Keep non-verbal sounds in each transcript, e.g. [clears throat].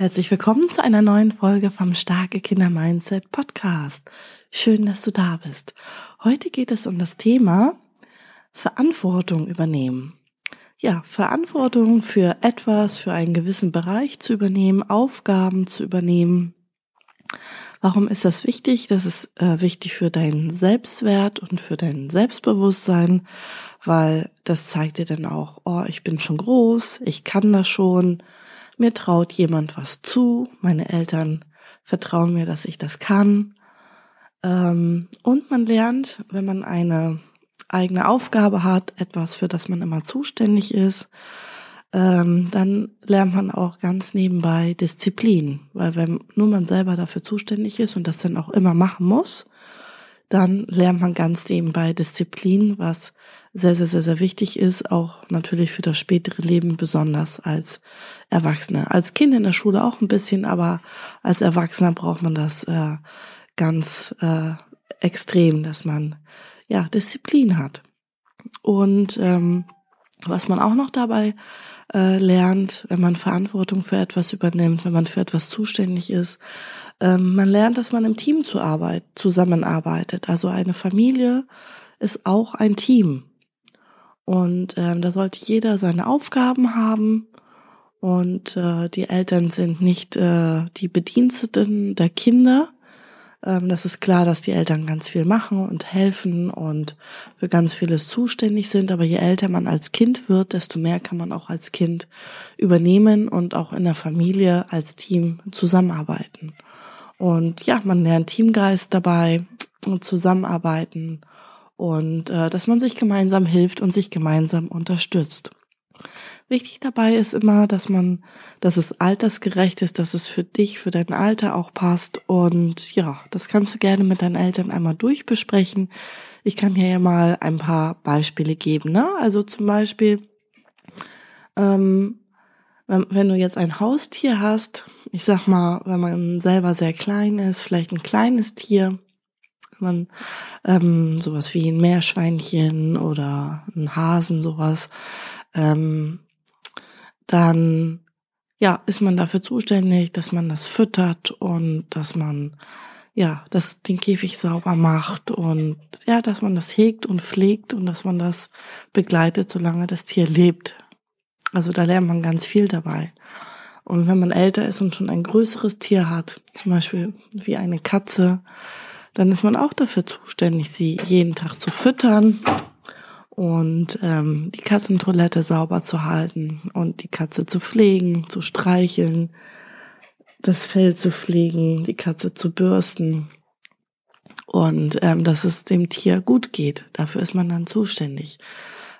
Herzlich willkommen zu einer neuen Folge vom Starke Kinder Mindset Podcast. Schön, dass du da bist. Heute geht es um das Thema Verantwortung übernehmen. Ja, Verantwortung für etwas, für einen gewissen Bereich zu übernehmen, Aufgaben zu übernehmen. Warum ist das wichtig? Das ist äh, wichtig für deinen Selbstwert und für dein Selbstbewusstsein, weil das zeigt dir dann auch, oh, ich bin schon groß, ich kann das schon, mir traut jemand was zu, meine Eltern vertrauen mir, dass ich das kann. Ähm, und man lernt, wenn man eine eigene Aufgabe hat, etwas, für das man immer zuständig ist, ähm, dann lernt man auch ganz nebenbei Disziplin. Weil wenn nur man selber dafür zuständig ist und das dann auch immer machen muss, dann lernt man ganz nebenbei Disziplin, was sehr, sehr, sehr, sehr wichtig ist, auch natürlich für das spätere Leben, besonders als Erwachsener. Als Kind in der Schule auch ein bisschen, aber als Erwachsener braucht man das äh, ganz äh, extrem, dass man ja Disziplin hat. Und ähm, was man auch noch dabei äh, lernt, wenn man Verantwortung für etwas übernimmt, wenn man für etwas zuständig ist, ähm, man lernt, dass man im Team zu Arbeit, zusammenarbeitet. Also eine Familie ist auch ein Team. Und ähm, da sollte jeder seine Aufgaben haben. Und äh, die Eltern sind nicht äh, die Bediensteten der Kinder. Ähm, das ist klar, dass die Eltern ganz viel machen und helfen und für ganz vieles zuständig sind. Aber je älter man als Kind wird, desto mehr kann man auch als Kind übernehmen und auch in der Familie als Team zusammenarbeiten. Und ja, man lernt Teamgeist dabei und zusammenarbeiten und äh, dass man sich gemeinsam hilft und sich gemeinsam unterstützt. Wichtig dabei ist immer, dass man, dass es altersgerecht ist, dass es für dich, für dein Alter auch passt. Und ja, das kannst du gerne mit deinen Eltern einmal durchbesprechen. Ich kann hier ja mal ein paar Beispiele geben. Ne? Also zum Beispiel, ähm, wenn, wenn du jetzt ein Haustier hast, ich sag mal, wenn man selber sehr klein ist, vielleicht ein kleines Tier, man ähm, sowas wie ein Meerschweinchen oder ein Hasen, sowas, ähm, dann ja, ist man dafür zuständig, dass man das füttert und dass man ja, das den Käfig sauber macht und ja, dass man das hegt und pflegt und dass man das begleitet, solange das Tier lebt. Also da lernt man ganz viel dabei. Und wenn man älter ist und schon ein größeres Tier hat, zum Beispiel wie eine Katze, dann ist man auch dafür zuständig, sie jeden Tag zu füttern und ähm, die Katzentoilette sauber zu halten und die Katze zu pflegen, zu streicheln, das Fell zu pflegen, die Katze zu bürsten und ähm, dass es dem Tier gut geht. Dafür ist man dann zuständig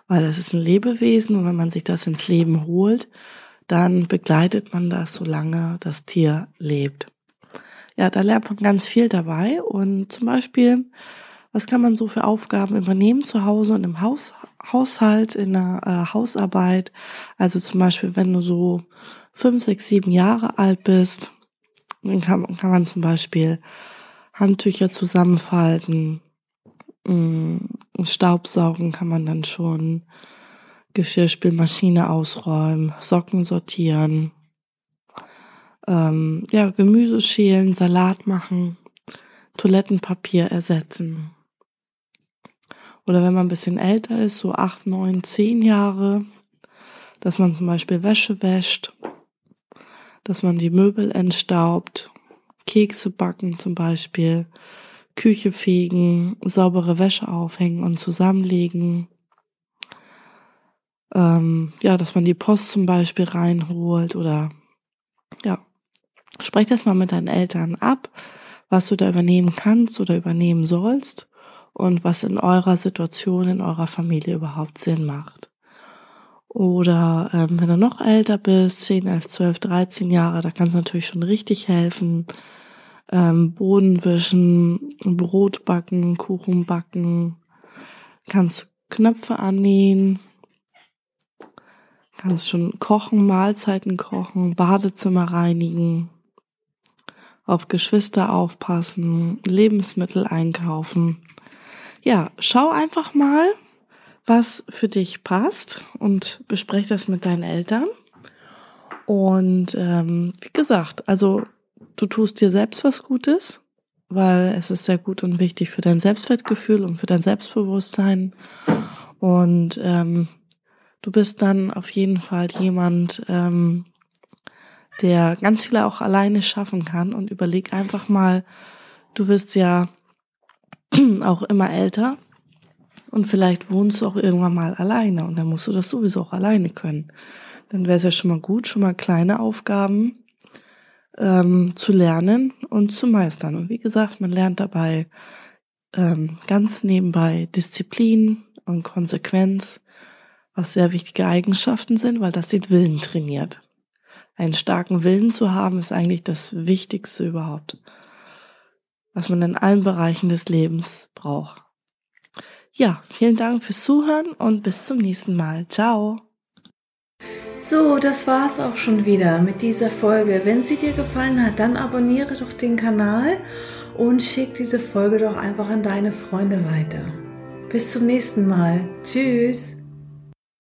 weil es ist ein Lebewesen und wenn man sich das ins Leben holt, dann begleitet man das, solange das Tier lebt. Ja, da lernt man ganz viel dabei und zum Beispiel, was kann man so für Aufgaben übernehmen zu Hause und im Haus, Haushalt, in der äh, Hausarbeit. Also zum Beispiel, wenn du so fünf, sechs, sieben Jahre alt bist, dann kann, kann man zum Beispiel Handtücher zusammenfalten, Mm, Staubsaugen kann man dann schon, Geschirrspülmaschine ausräumen, Socken sortieren, ähm, ja, Gemüse schälen, Salat machen, Toilettenpapier ersetzen. Oder wenn man ein bisschen älter ist, so acht, neun, zehn Jahre, dass man zum Beispiel Wäsche wäscht, dass man die Möbel entstaubt, Kekse backen zum Beispiel, Küche fegen, saubere Wäsche aufhängen und zusammenlegen. Ähm, ja, dass man die Post zum Beispiel reinholt oder ja, sprech das mal mit deinen Eltern ab, was du da übernehmen kannst oder übernehmen sollst und was in eurer Situation, in eurer Familie überhaupt Sinn macht. Oder ähm, wenn du noch älter bist, 10, 11, 12, 13 Jahre, da kannst du natürlich schon richtig helfen. Ähm, Boden wischen, Brot backen, Kuchen backen, kannst Knöpfe annähen, kannst schon kochen, Mahlzeiten kochen, Badezimmer reinigen, auf Geschwister aufpassen, Lebensmittel einkaufen. Ja, schau einfach mal, was für dich passt und besprech das mit deinen Eltern. Und ähm, wie gesagt, also du tust dir selbst was Gutes, weil es ist sehr gut und wichtig für dein Selbstwertgefühl und für dein Selbstbewusstsein. Und ähm, du bist dann auf jeden Fall jemand, ähm, der ganz viele auch alleine schaffen kann. Und überleg einfach mal, du wirst ja [clears throat] auch immer älter und vielleicht wohnst du auch irgendwann mal alleine und dann musst du das sowieso auch alleine können. Dann wäre es ja schon mal gut, schon mal kleine Aufgaben ähm, zu lernen und zu meistern. Und wie gesagt, man lernt dabei ähm, ganz nebenbei Disziplin und Konsequenz, was sehr wichtige Eigenschaften sind, weil das den Willen trainiert. Einen starken Willen zu haben, ist eigentlich das Wichtigste überhaupt, was man in allen Bereichen des Lebens braucht. Ja, vielen Dank fürs Zuhören und bis zum nächsten Mal. Ciao. So, das war's auch schon wieder mit dieser Folge. Wenn sie dir gefallen hat, dann abonniere doch den Kanal und schick diese Folge doch einfach an deine Freunde weiter. Bis zum nächsten Mal. Tschüss.